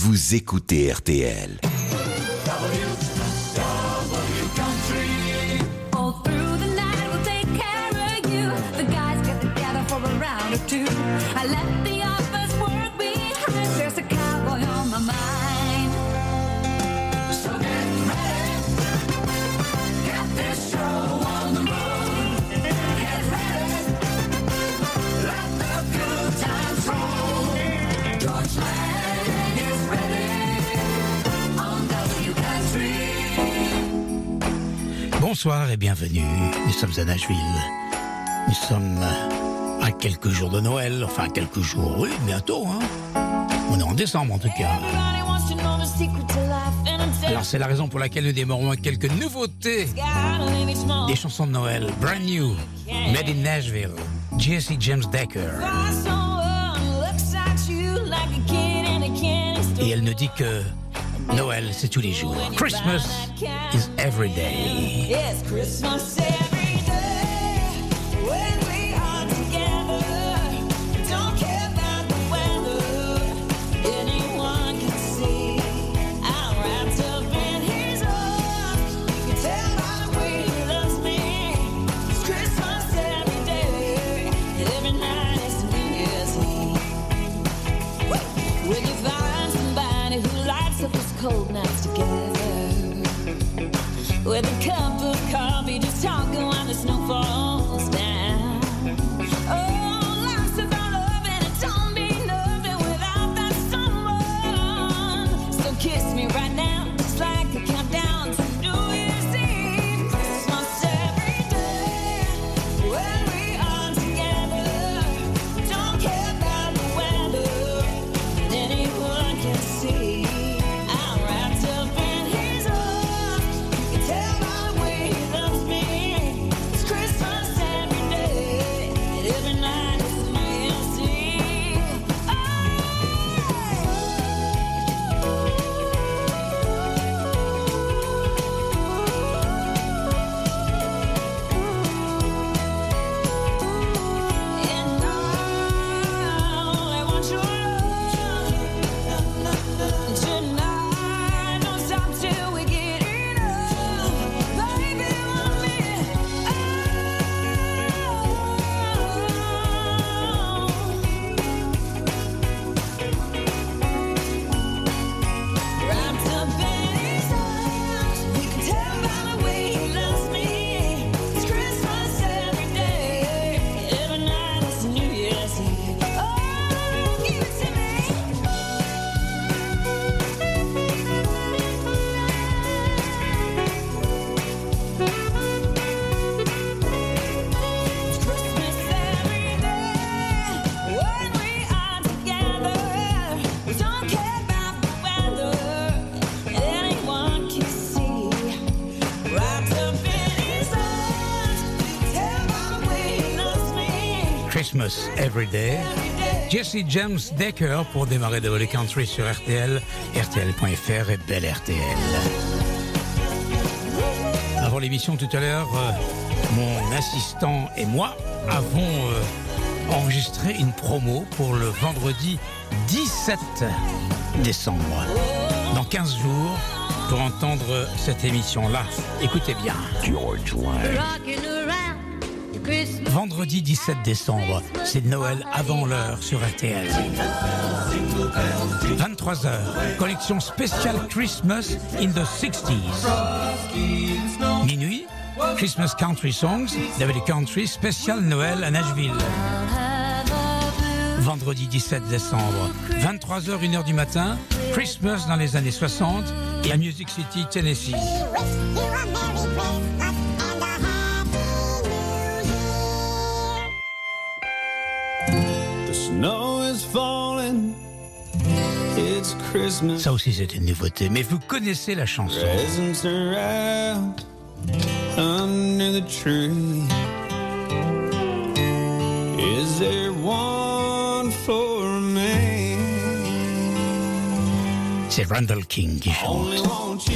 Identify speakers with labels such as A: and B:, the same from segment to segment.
A: vous écoutez RTL.
B: Bonsoir et bienvenue. Nous sommes à Nashville. Nous sommes à quelques jours de Noël, enfin quelques jours, oui, bientôt. Hein. On est en décembre en tout cas. Alors c'est la raison pour laquelle nous démarrons avec quelques nouveautés des chansons de Noël. Brand new, made in Nashville, Jesse James Decker. Et elle nous dit que Noël c'est tous les jours. Christmas is every day.
C: Yes, Christmas cold nights together. With a cup of coffee, just talking while the snow falls down. Oh, kiss me right now, Christmas every day. Every day.
B: Jesse James Decker pour démarrer de Volley Country sur RTL, RTL.fr et Belle RTL. Avant l'émission tout à l'heure, euh, mon assistant et moi avons euh, enregistré une promo pour le vendredi 17 décembre. Dans 15 jours, pour entendre cette émission-là. Écoutez bien. Vendredi 17 décembre, c'est Noël avant l'heure sur RTL. 23h, collection spéciale Christmas in the 60s. Minuit, Christmas Country Songs, David Country, spécial Noël à Nashville. Vendredi 17 décembre, 23h, 1h du matin, Christmas dans les années 60 et à Music City, Tennessee. Ça aussi c'est une nouveauté, mais vous connaissez la chanson.
D: Under the tree. Is there one for me?
B: C'est Randall King qui
D: Only
B: chante.
D: want you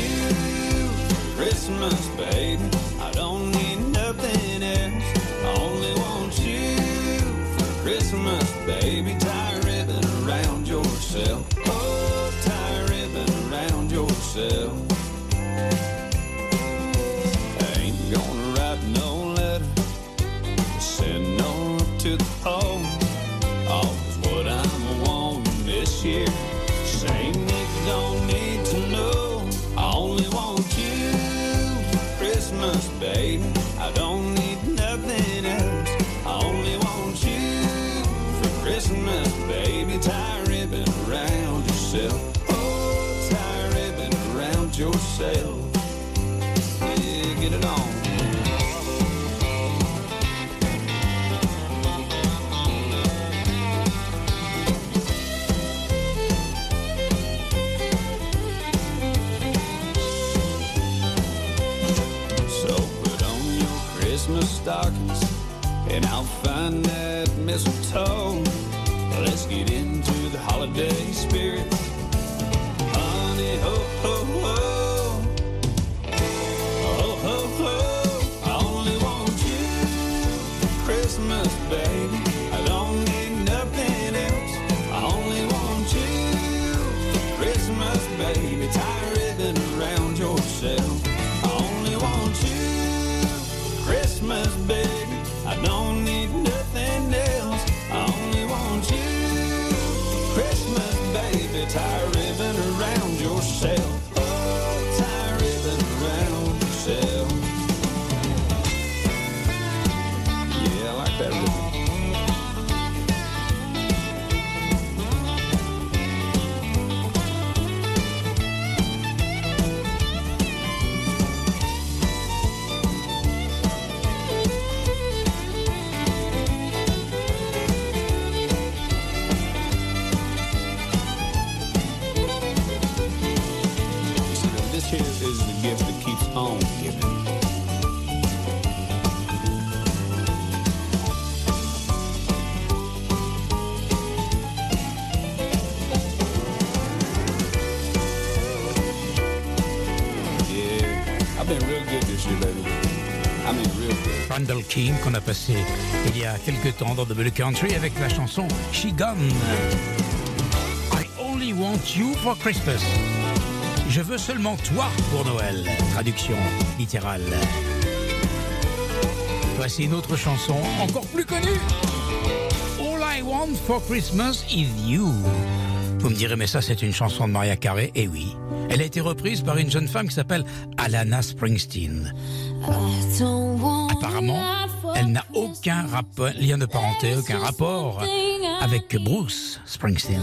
D: Christmas, baby. I don't need nothing else. I only want you for Christmas, baby. myself. I ain't gonna write no letter, send no to the pole. All is what I'm wanting this year. Same niggas don't need to know. I only want you for Christmas, baby. I don't need nothing else. I only want you for Christmas, baby. Tie ribbon around yourself yourself. Yeah, get it on. So put on your Christmas stockings and I'll find that mistletoe.
C: Randall King qu'on a passé il y a quelques temps dans The Blue Country avec la chanson She Gone. I only want you for Christmas. Je veux seulement toi pour Noël. Traduction littérale. Voici une autre chanson encore plus connue. All I want for Christmas is you. Vous me direz, mais ça, c'est une chanson de Maria Carey. Eh oui. Elle a été reprise par une jeune femme qui s'appelle Alana Springsteen. Apparemment, elle n'a aucun lien de parenté, aucun rapport avec Bruce Springsteen.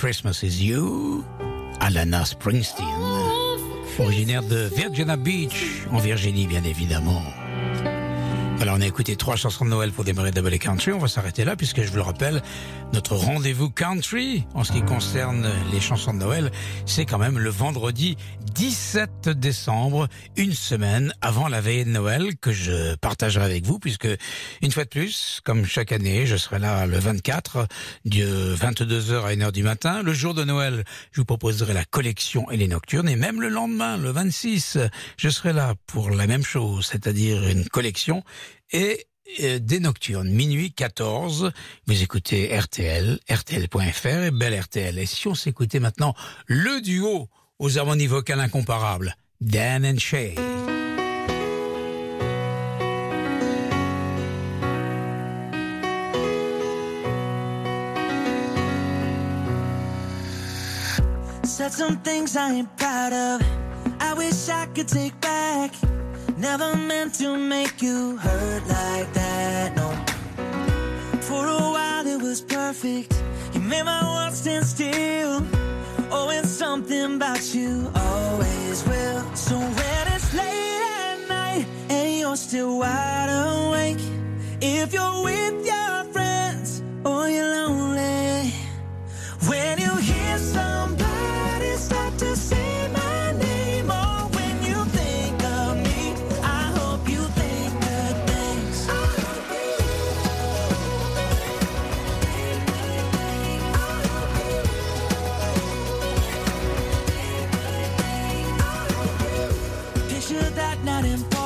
E: Christmas Is You,
B: Alana Springsteen, originaire de Virginia Beach, en Virginie bien évidemment. Alors on a écouté trois chansons de Noël pour démarrer Double Country. On va s'arrêter là puisque je vous le rappelle, notre rendez-vous country en ce qui concerne les chansons de Noël, c'est quand même le vendredi 17 décembre, une semaine avant la veille de Noël que je partagerai avec vous puisque une fois de plus, comme chaque année, je serai là le 24 de 22h à 1h du matin. Le jour de Noël, je vous proposerai la collection et les nocturnes et même le lendemain, le 26, je serai là pour la même chose, c'est-à-dire une collection et euh, des nocturnes, minuit 14. Vous écoutez RTL, RTL.fr et Belle RTL. Et si on s'écoutait maintenant le duo aux harmonies vocales incomparables, Dan and Shay.
F: Said things I ain't of. I wish I could take back. Never meant to make you hurt like that, no. For a while it was perfect. You made my world stand still. Oh, and something about you always will. So when it's late at night and you're still wide awake, if you're with your friends or you're lonely, when you hear somebody start to say my Picture that night in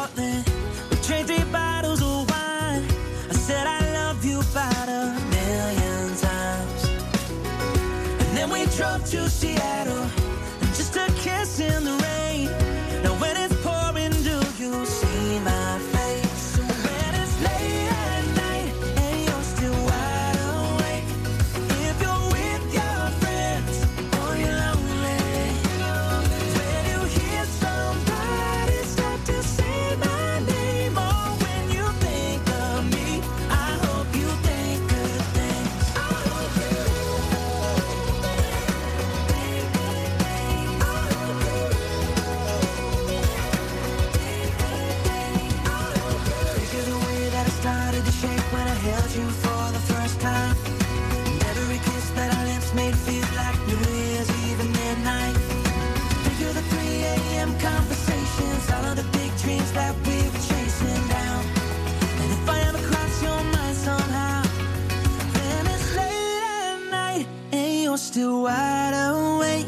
F: still wide awake.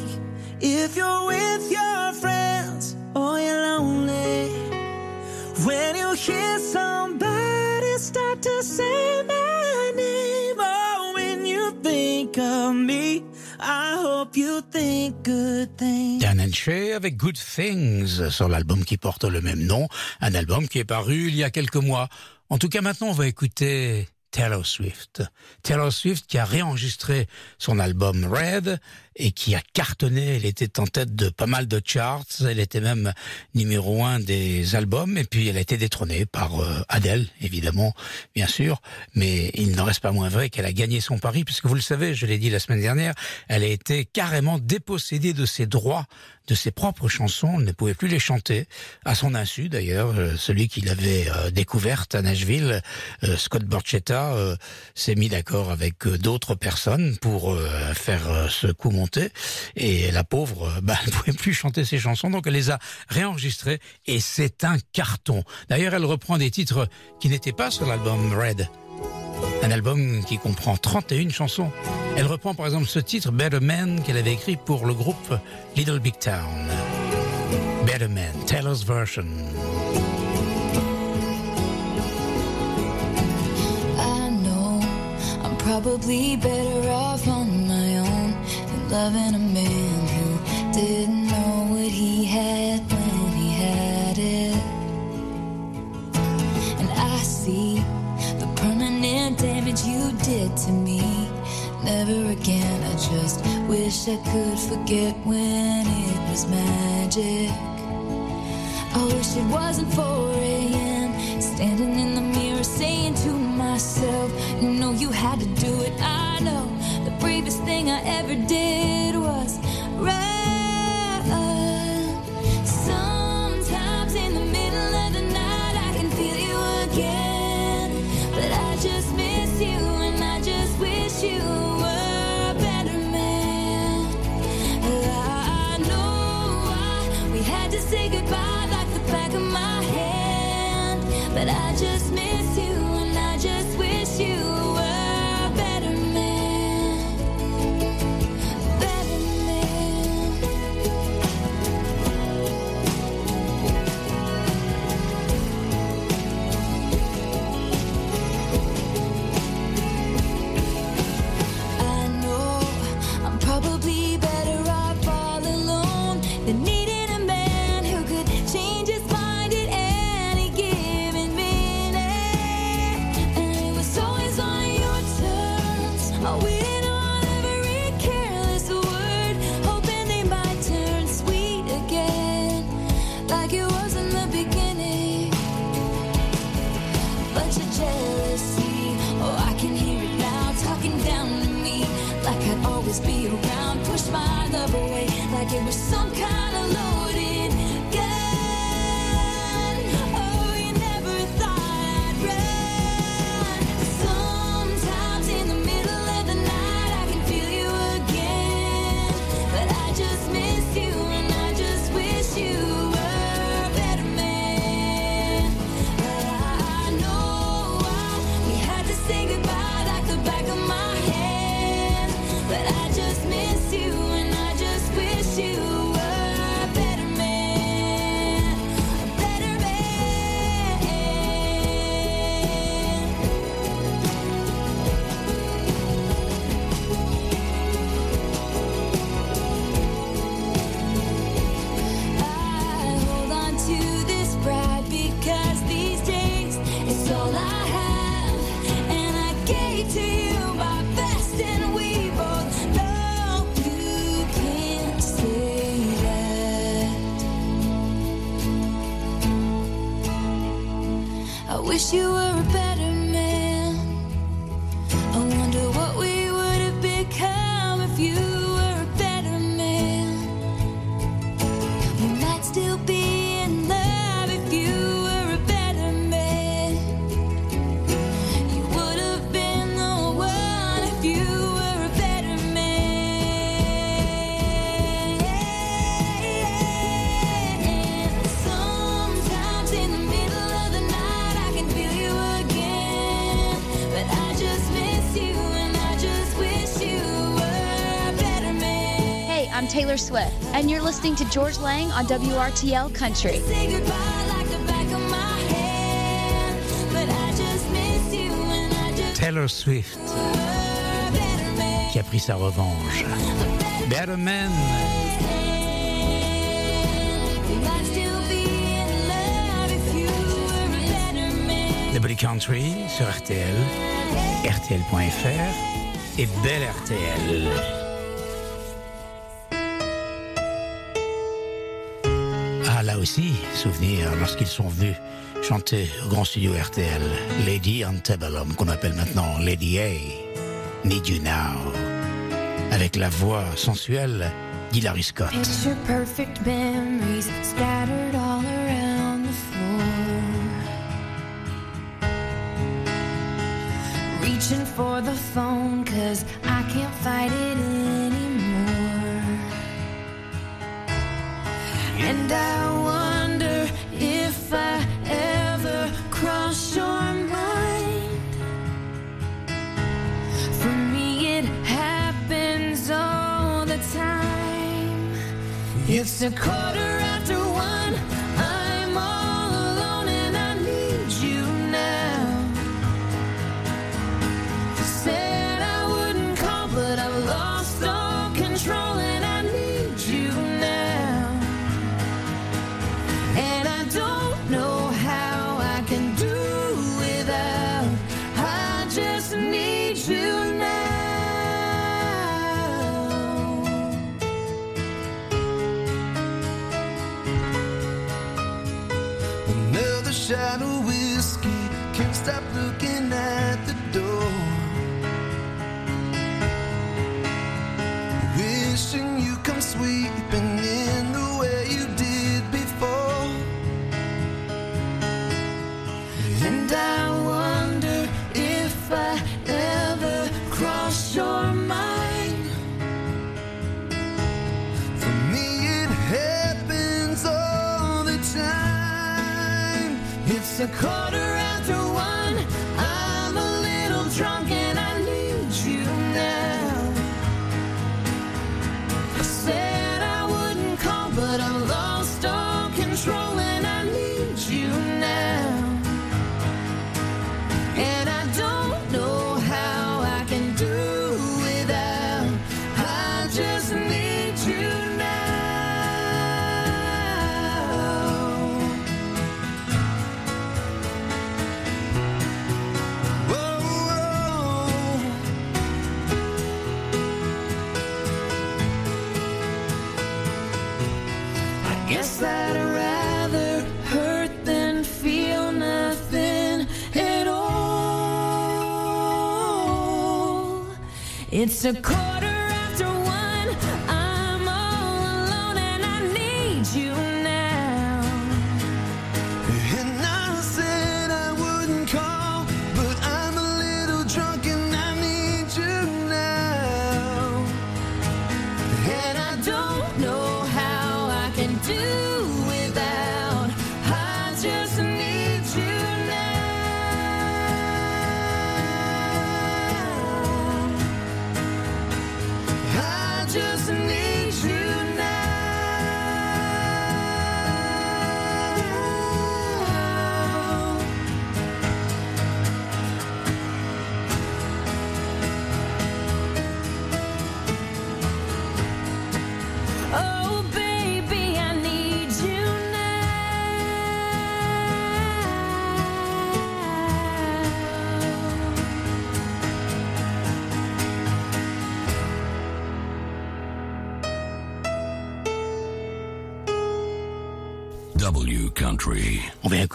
B: Dan Shay avec Good Things sur l'album qui porte le même nom, un album qui est paru il y a quelques mois. En tout cas, maintenant, on va écouter Taylor Swift. Taylor Swift qui a réenregistré son album Red et qui a cartonné. Elle était en tête de pas mal de charts. Elle était même numéro un des albums. Et puis elle a été détrônée par euh, Adele, évidemment, bien sûr. Mais il n'en reste pas moins vrai qu'elle a gagné son pari, puisque vous le savez, je l'ai dit la semaine dernière, elle a été carrément dépossédée de ses droits de ses propres chansons, elle ne pouvait plus les chanter, à son insu d'ailleurs. Euh, celui qui l'avait euh, découverte à Nashville, euh, Scott Borchetta, s'est mis d'accord avec d'autres personnes pour faire ce coup Et la pauvre, euh, bah, elle ne pouvait plus chanter ses chansons, donc elle les a réenregistrées et c'est un carton. D'ailleurs, elle reprend des titres qui n'étaient pas sur l'album Red. Un album qui comprend 31 chansons. Elle reprend par exemple ce titre, Better Man, qu'elle avait écrit pour le groupe Little Big Town. Better Man, Taylor's version.
C: Loving a man who didn't know what he had when he had it. And I see the permanent damage you did to me. Never again, I just wish I could forget when it was magic. I wish it wasn't 4 a.m. Standing in the mirror saying to myself, You know you had to do it. I know Thing I ever did was right. Sometimes in the middle of the night, I can feel you again. But I just miss you, and I just wish you were a better man. I know why we had to say goodbye like the back of my hand, but I just miss.
G: listening to George Lang on WRTL Country.
B: Taylor Swift qui a pris sa revanche. Better Man. The Bully Country sur RTL, RTL.fr et Belle RTL. aussi souvenir lorsqu'ils sont venus chanter au grand studio RTL Lady Antebellum, qu'on appelle maintenant Lady A, Need You Now, avec la voix sensuelle d'Hilary Scott.
C: Picture perfect memories scattered all around the floor. Reaching for the phone, cause I can't fight it anymore. And I a quarter
H: It's a
A: cold.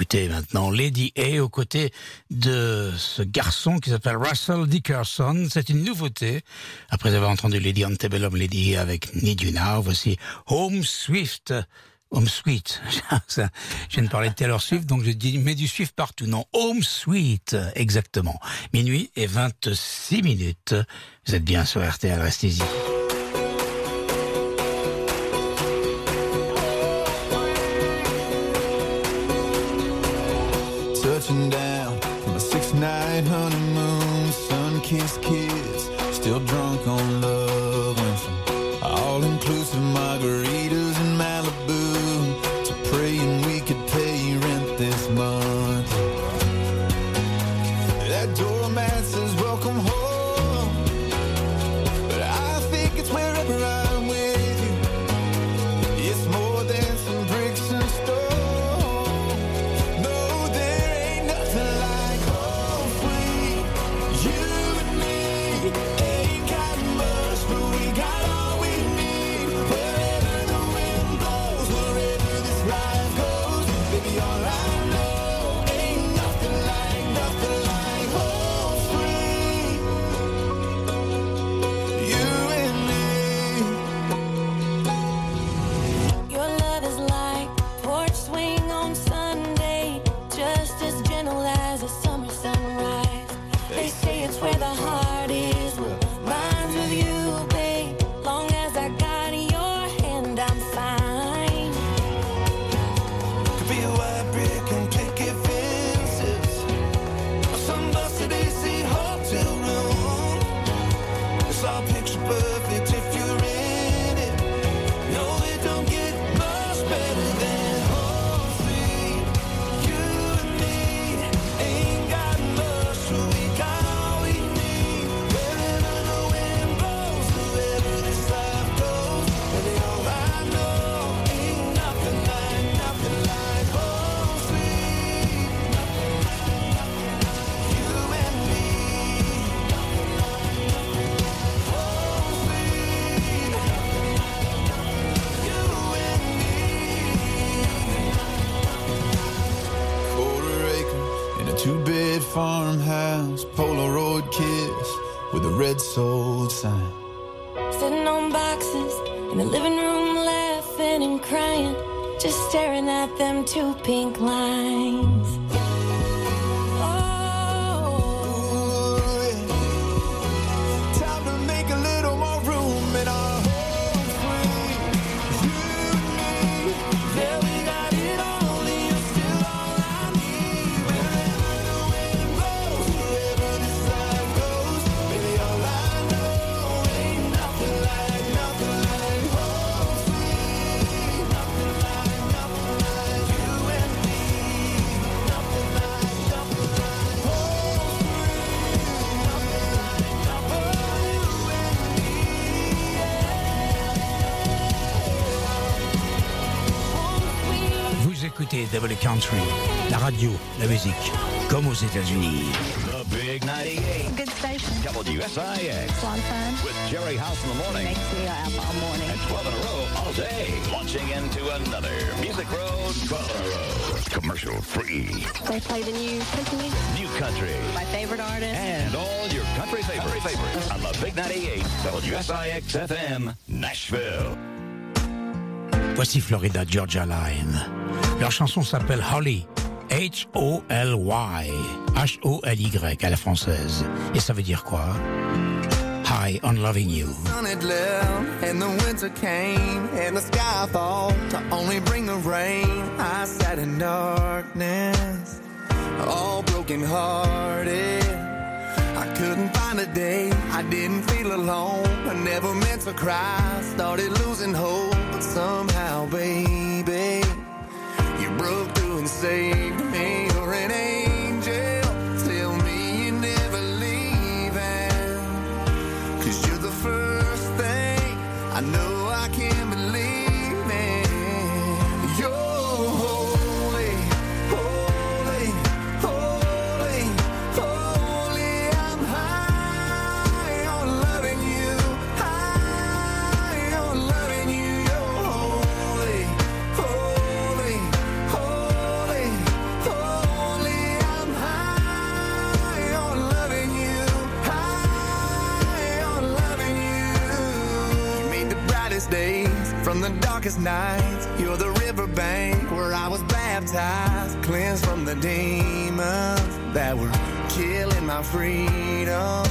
A: écouter maintenant Lady A aux côtés de ce garçon qui s'appelle Russell Dickerson. C'est une nouveauté. Après avoir entendu Lady on Antebellum, Lady A avec Need You voici Home Swift. Home Sweet. je viens de parler de Taylor Swift, donc je dis, mais du Swift partout. Non, Home Sweet, exactement. Minuit et 26 minutes. Vous êtes bien sur RTL, restez-y.
I: perfect
B: W Country, la radio, la musique, comme aux États-Unis.
J: The Big 98.
K: Good station.
J: WSIX.
K: It's a lot of fun.
J: With Jerry House in the morning.
K: Makes me laugh all morning.
J: And 12 in a row all day. Launching into another Music Road 12 in a row. Commercial free.
K: They play the new country music?
J: New country.
K: My favorite artist.
J: And all your country favorites, favorites on the Big 98 WSIX FM Nashville.
B: Voici Florida Georgia Line. Leur chanson s'appelle Holly. H-O-L-Y. H-O-L-Y à la française. Et ça veut dire quoi? High on loving you.
I: sun had left and the winter came and the sky thought to only bring the rain. I sat in darkness, all broken hearted. I couldn't find a day, I didn't feel alone. I never meant to cry, started losing hope, but somehow, you broke through and saved me. You're an angel. Darkest nights. You're the riverbank where I was baptized, cleansed from the demons that were killing my freedom.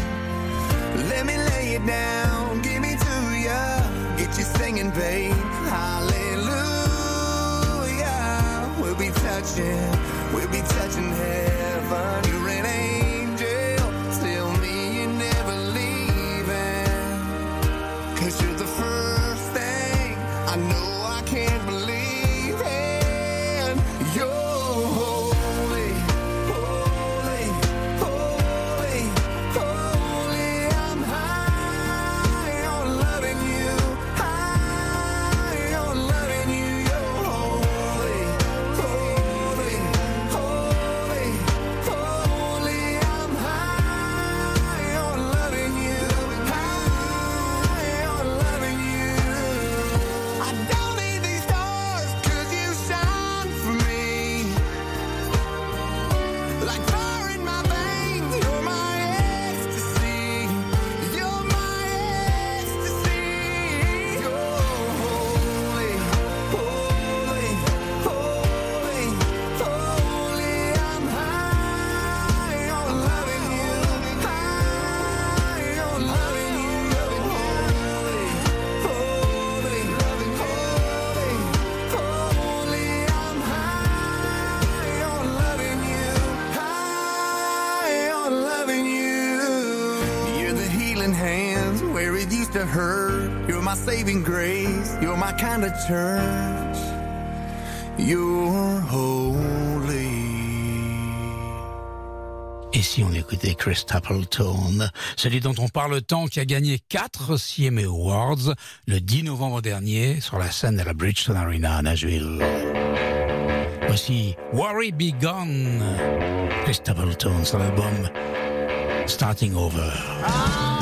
I: Let me lay it down, give me to ya. Get you singing, babe. Hallelujah. We'll be touching, we'll be touching heaven. You're an angel. Church. You're holy.
B: Et si on écoutait Chris Stapleton, celui dont on parle tant, qui a gagné 4 CMA Awards le 10 novembre dernier sur la scène de la Bridgestone Arena à Nashville. Voici Worry Be Gone, Chris Stapleton sur l'album Starting Over.
L: Give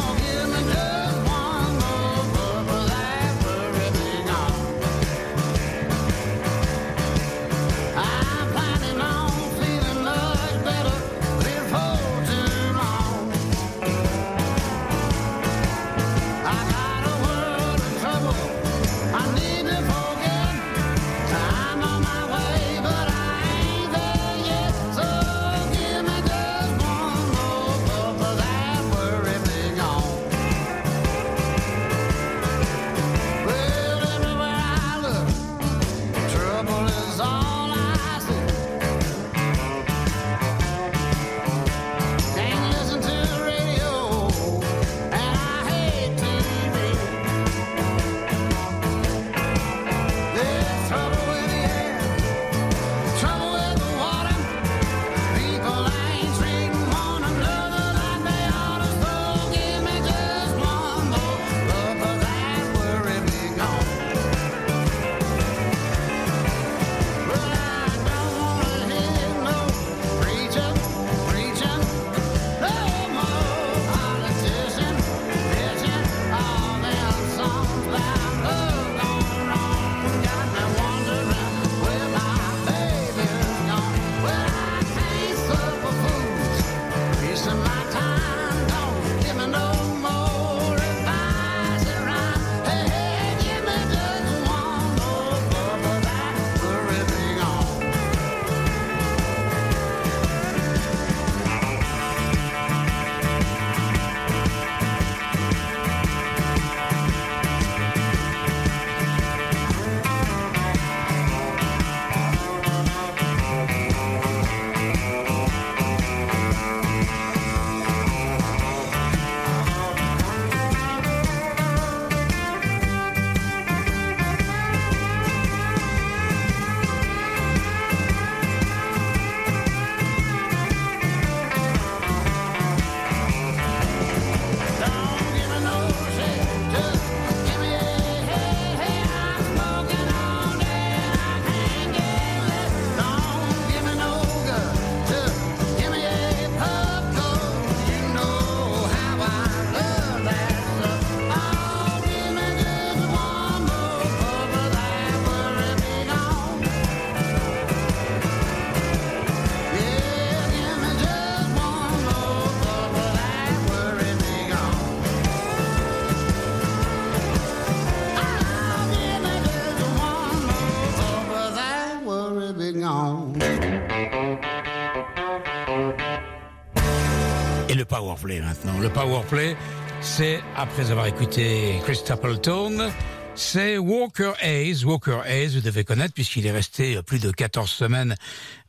B: powerplay maintenant. Le powerplay, c'est après avoir écouté Chris Stapleton, c'est Walker Hayes. Walker Hayes, vous devez connaître puisqu'il est resté plus de 14 semaines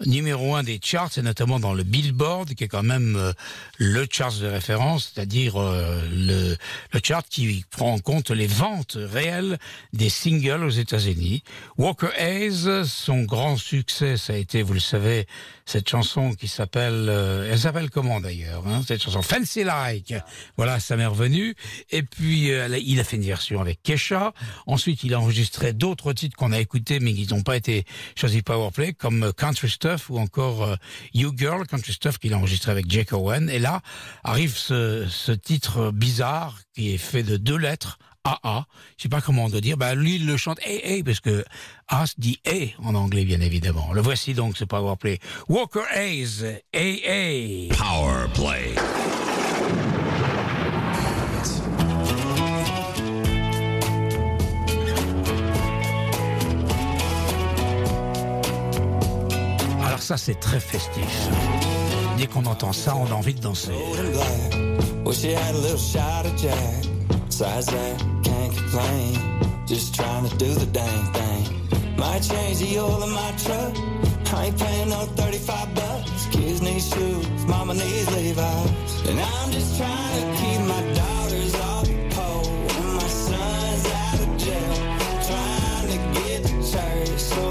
B: numéro un des charts et notamment dans le Billboard qui est quand même euh, le chart de référence, c'est-à-dire euh, le, le chart qui prend en compte les ventes réelles des singles aux États-Unis. Walker Hayes, son grand succès, ça a été, vous le savez, cette chanson qui s'appelle, euh, elle s'appelle comment d'ailleurs hein, Cette chanson? Fancy Like. Voilà, ça m'est revenu. Et puis euh, il a fait une version avec Kesha. Ensuite, il a enregistré d'autres titres qu'on a écoutés mais qui n'ont pas été choisis Powerplay, comme Country Stuff ou encore euh, You Girl, Country Stuff qu'il a enregistré avec Jake Owen. Et là arrive ce, titre bizarre qui est fait de deux lettres. AA, je sais pas comment on doit dire, bah lui il le chante AA parce que A se dit A en anglais bien évidemment. Le voici donc ce Powerplay. Walker Hayes, AA.
M: Powerplay.
B: Alors ça c'est très festif. Dès qu'on entend ça, on a envie de danser.
N: Just trying to do the dang thing. Might change the oil in my truck. I ain't paying no 35 bucks. Kids need shoes, mama needs Levi's. And I'm just trying to keep my daughters off the pole. And my son's out of jail. Trying to get to church so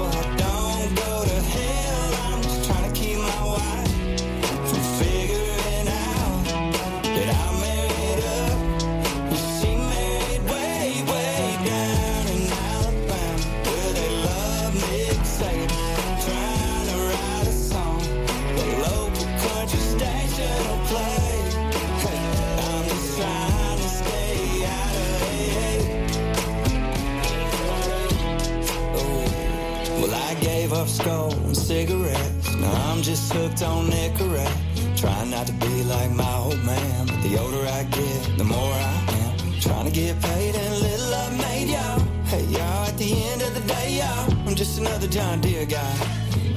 N: I skull and cigarettes. Now I'm just hooked on Nicorette. Trying not to be like my old man, but the older I get, the more I am. Trying to get paid and little love made, y'all. Hey, y'all, at the end of the day, y'all, I'm just another John Deere guy.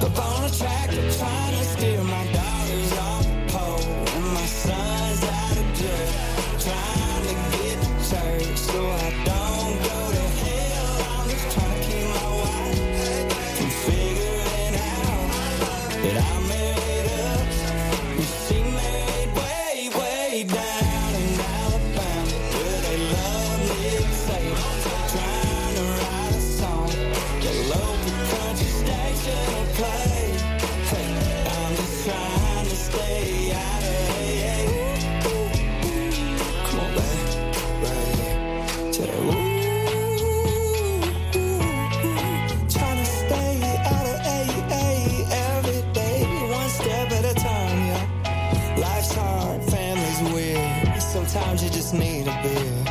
N: Up on a tractor, trying to steer my daughters need a beer.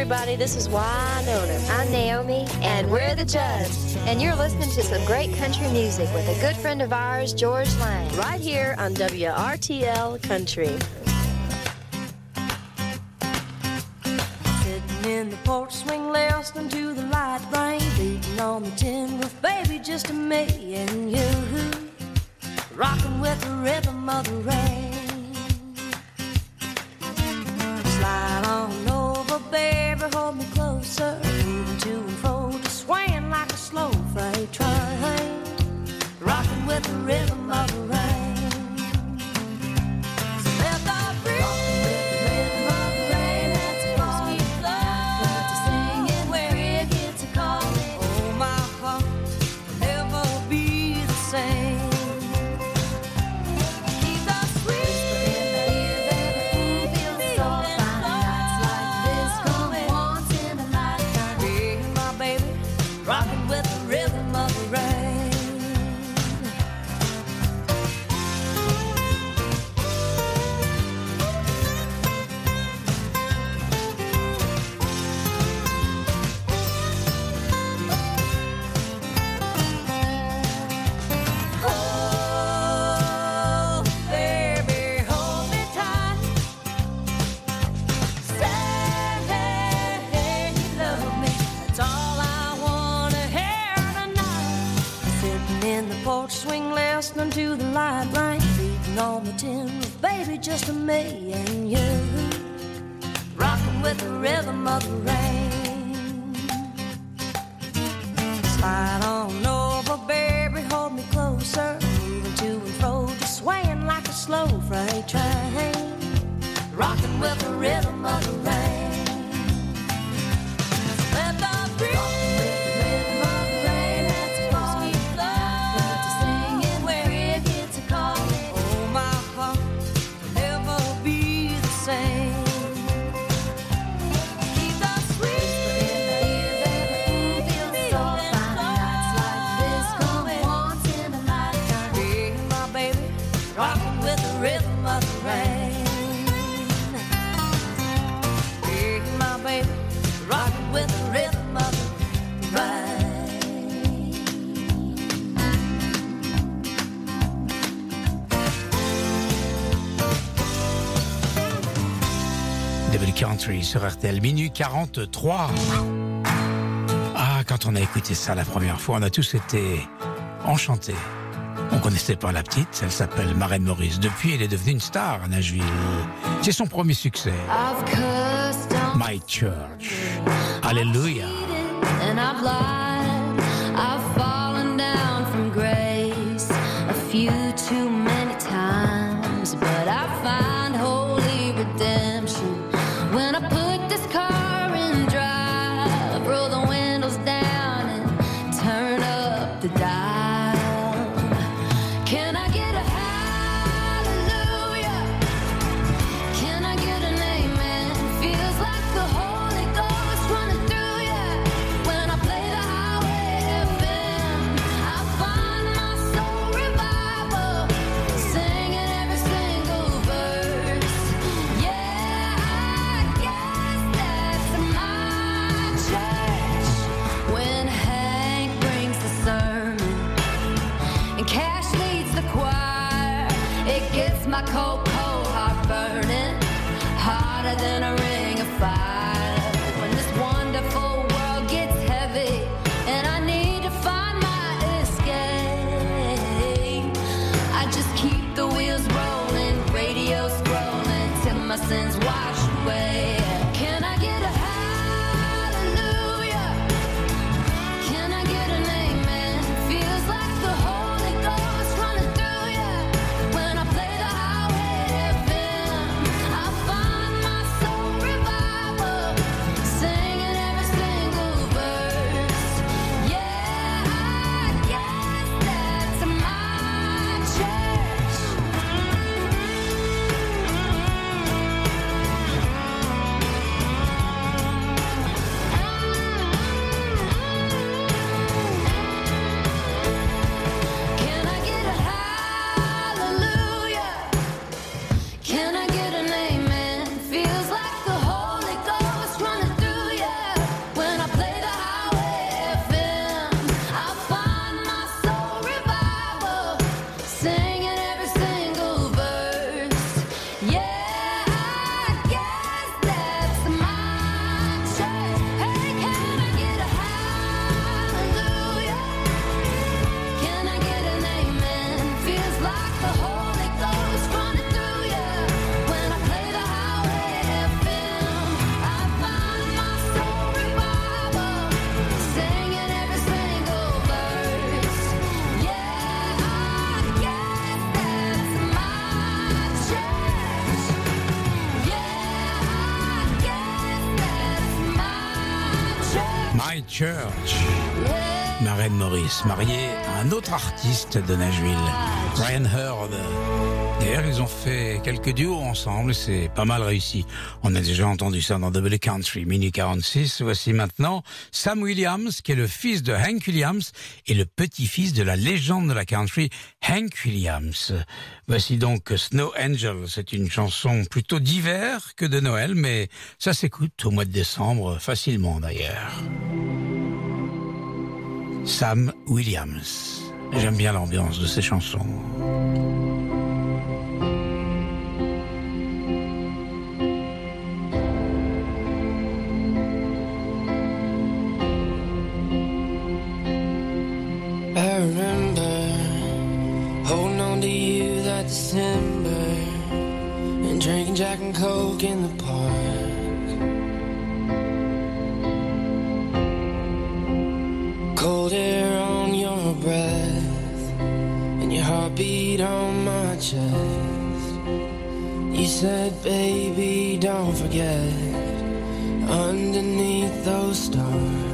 G: Everybody. This is Winona.
O: I'm Naomi,
G: And we're the Judds.
O: and you're listening to some great country music with a good friend of ours, George Lang.
G: Right here on WRTL Country.
P: Sitting in the porch swing, listening to the light rain beating on the tin roof, baby, just me and you, rocking with the rhythm of the rain. Moving to and fro, just swaying like a slow freight train, rocking with the rhythm of the rain. husband to the light, rain, feeding on the tin with baby just me and you. Rocking with the rhythm of the rain.
C: Sur RTL, minuit 43. Ah, quand on a écouté ça la première fois, on a tous été enchantés. On connaissait pas la petite, elle s'appelle Marraine Maurice. Depuis, elle est devenue une star à Nashville. C'est son premier succès. My Church. Alléluia. se marier à un autre artiste de Nashville, Brian Heard. D'ailleurs, ils ont fait quelques duos ensemble, c'est pas mal réussi. On a déjà entendu ça dans Double Country, Mini 46. Voici maintenant Sam Williams, qui est le fils de Hank Williams et le petit-fils de la légende de la country, Hank Williams. Voici donc Snow Angel. C'est une chanson plutôt d'hiver que de Noël, mais ça s'écoute au mois de décembre, facilement d'ailleurs. Sam Williams. J'aime bien l'ambiance de ces chansons.
Q: December and drinking Jack and Coke in the park. cold air on your breath and your heartbeat on my chest. You said, baby, don't forget underneath those stars.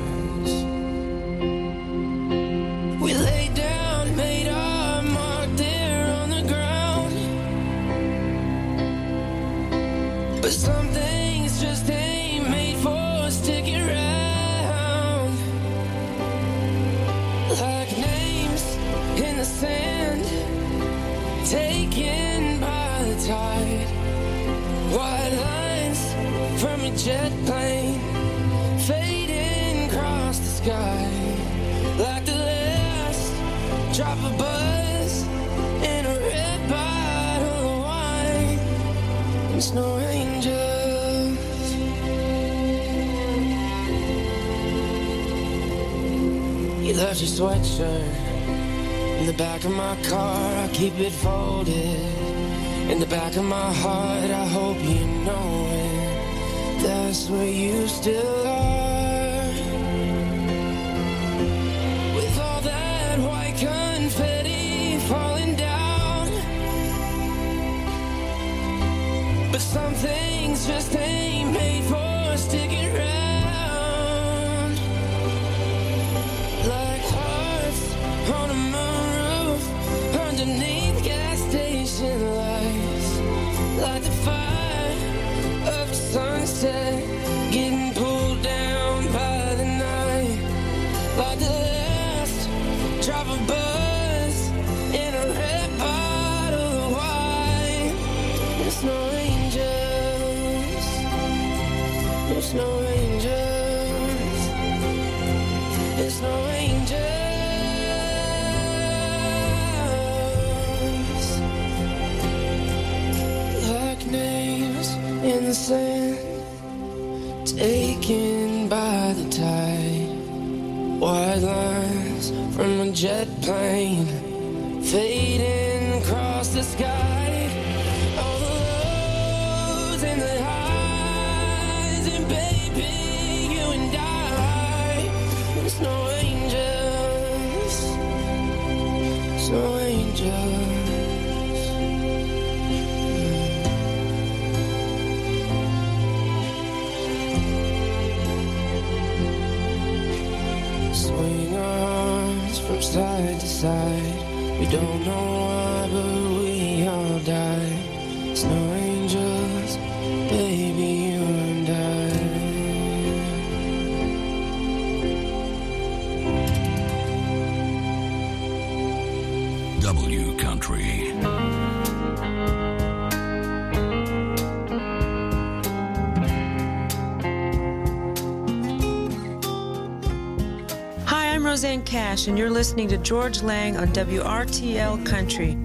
Q: English, and
R: you're listening to George Lang on WRTL Country.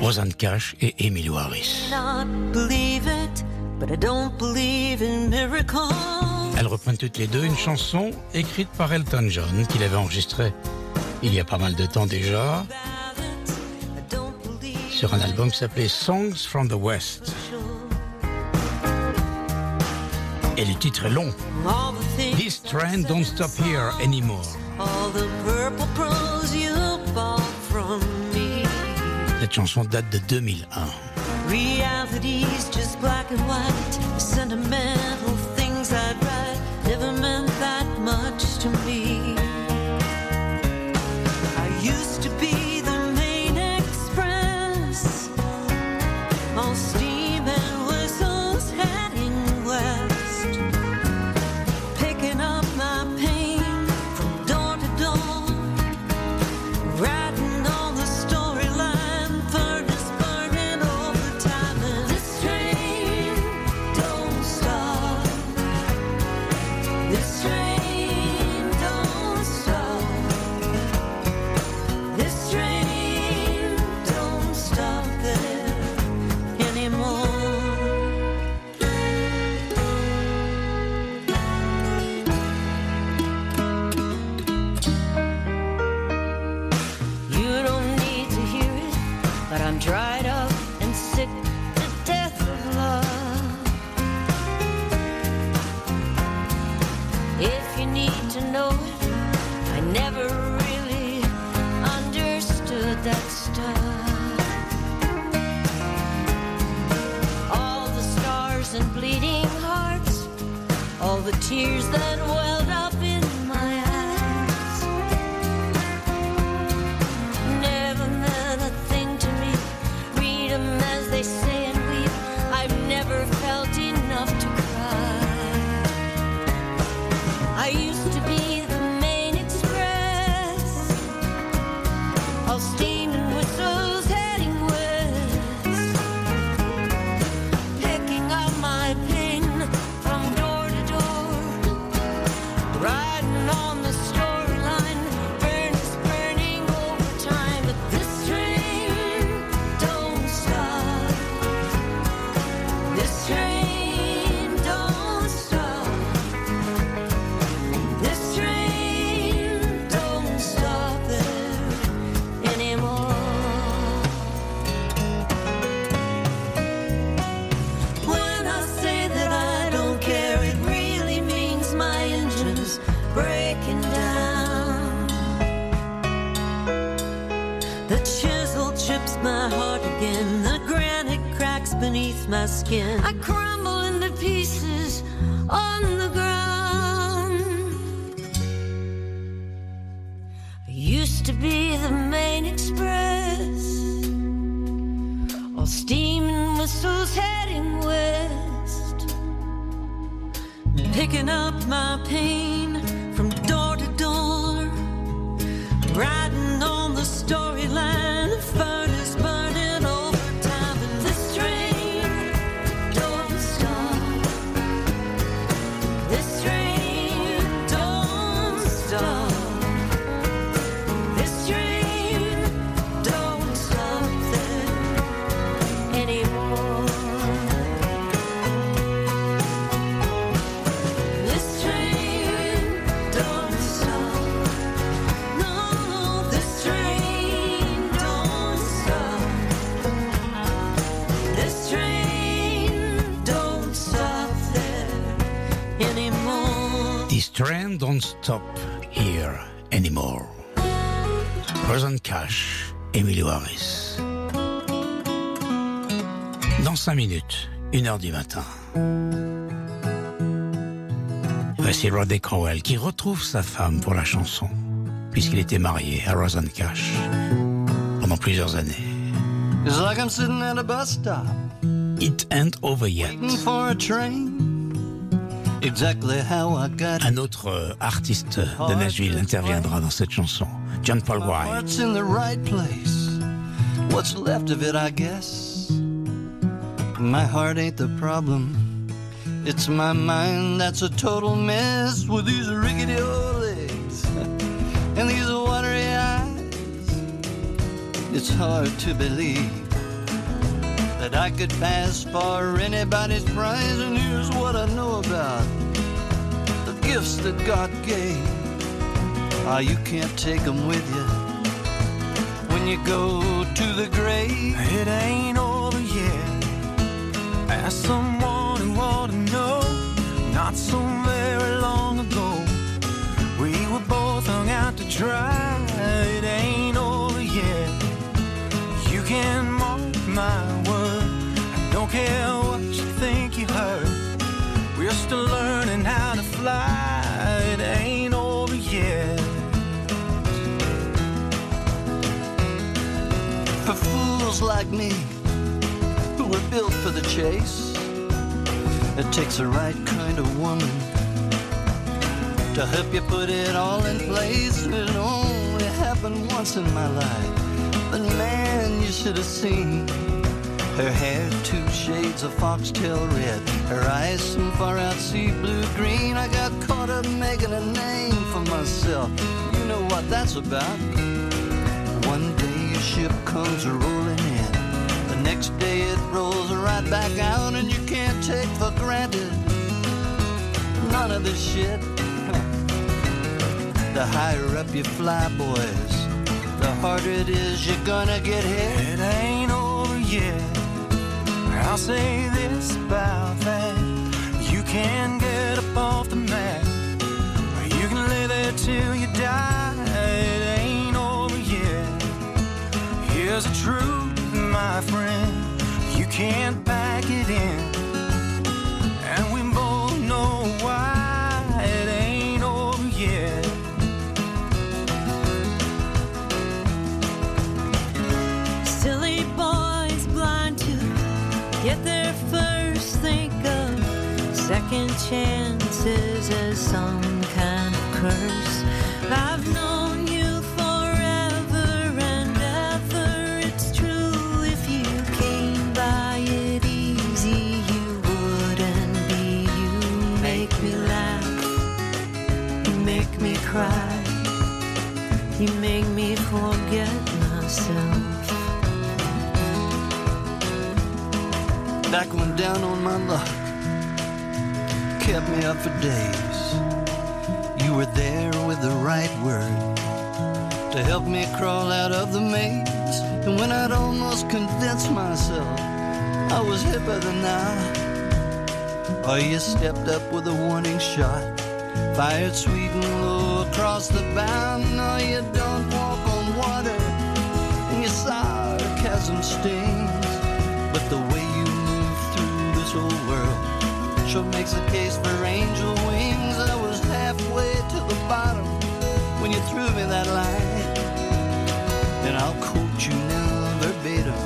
B: Rosanne Cash et Emilio Harris. Elles reprennent toutes les deux une chanson écrite par Elton John qu'il avait enregistrée il y a pas mal de temps déjà sur un album qui s'appelait Songs from the West. Et le titre est long train don't stop here anymore.
P: all the purple promos
B: Cette chanson date de 2001.
P: Reality's just black and white, sentimental things I'd write never meant that much to me. Tears that train don't stop
B: here anymore. Rosen Cash, Emilio Harris. Dans 5 minutes, 1 heure du matin. Voici Rodney Crowell qui retrouve sa femme pour la chanson, puisqu'il était marié à Rosen Cash pendant plusieurs années.
I: It's like I'm sitting at a bus stop,
B: It ain't over yet.
I: waiting for a train.
B: Un autre euh, artiste de Nashville interviendra dans cette chanson, John Paul White.
I: Heart's in the right place. What's left of it, I guess? My heart ain't the problem. It's my mind that's a total mess with these rickety old legs and these watery eyes. It's hard to believe that I could pass for anybody's prize. And here's what I know about the gifts that God gave. Ah, you can't take them with you when you go to the grave.
S: It ain't over yet. Ask someone who ought to know. Not so very long ago, we were both hung out to dry. It ain't over yet. You can care what you think you heard. We're still learning how to fly. It ain't over yet.
I: For fools like me, who were built for the chase, it takes the right kind of woman to help you put it all in place. It only happened once in my life. But man, you should have seen her hair two shades of foxtail red, her eyes some far out sea blue green. I got caught up making a name for myself. You know what that's about. One day your ship comes rolling in. The next day it rolls right back out, and you can't take for granted none of this shit. The higher up you fly, boys, the harder it is you're gonna get hit.
S: It ain't over
D: yet. I'll say this about that. You can get up off the mat. You can lay there till you die. It ain't over yet. Here's the truth, my friend. You can't pack it in.
P: Chances as some kind of curse. I've known you forever and ever. It's true. If you came by it easy, you wouldn't be. You make me laugh. You make me cry. You make me forget myself.
I: Back when down on my luck kept me up for days. You were there with the right word to help me crawl out of the maze. And when I'd almost convinced myself I was hipper than now, oh, you stepped up with a warning shot, fired sweet and low across the bow. No, you don't walk on water, and your sarcasm stings. But the sure makes a case for angel wings. I was halfway to the bottom when you threw me that line. And I'll quote you now verbatim.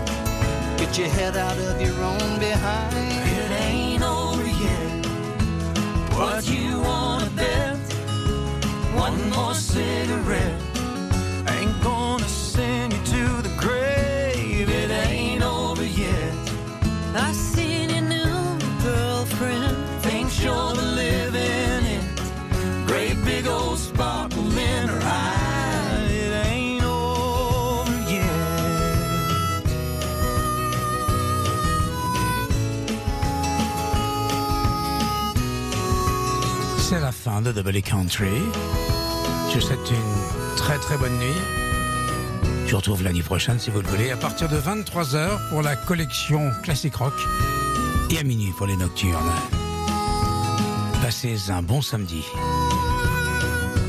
I: Get your head out of your own behind.
D: It ain't over yet. What you wanna bet? One more cigarette
B: De Double Country. Je vous souhaite une très très bonne nuit. Je vous retrouve l'année prochaine si vous le voulez, à partir de 23h pour la collection Classic Rock et à minuit pour les nocturnes. Passez un bon samedi.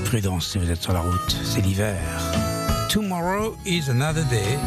B: Prudence si vous êtes sur la route, c'est l'hiver. Tomorrow is another day.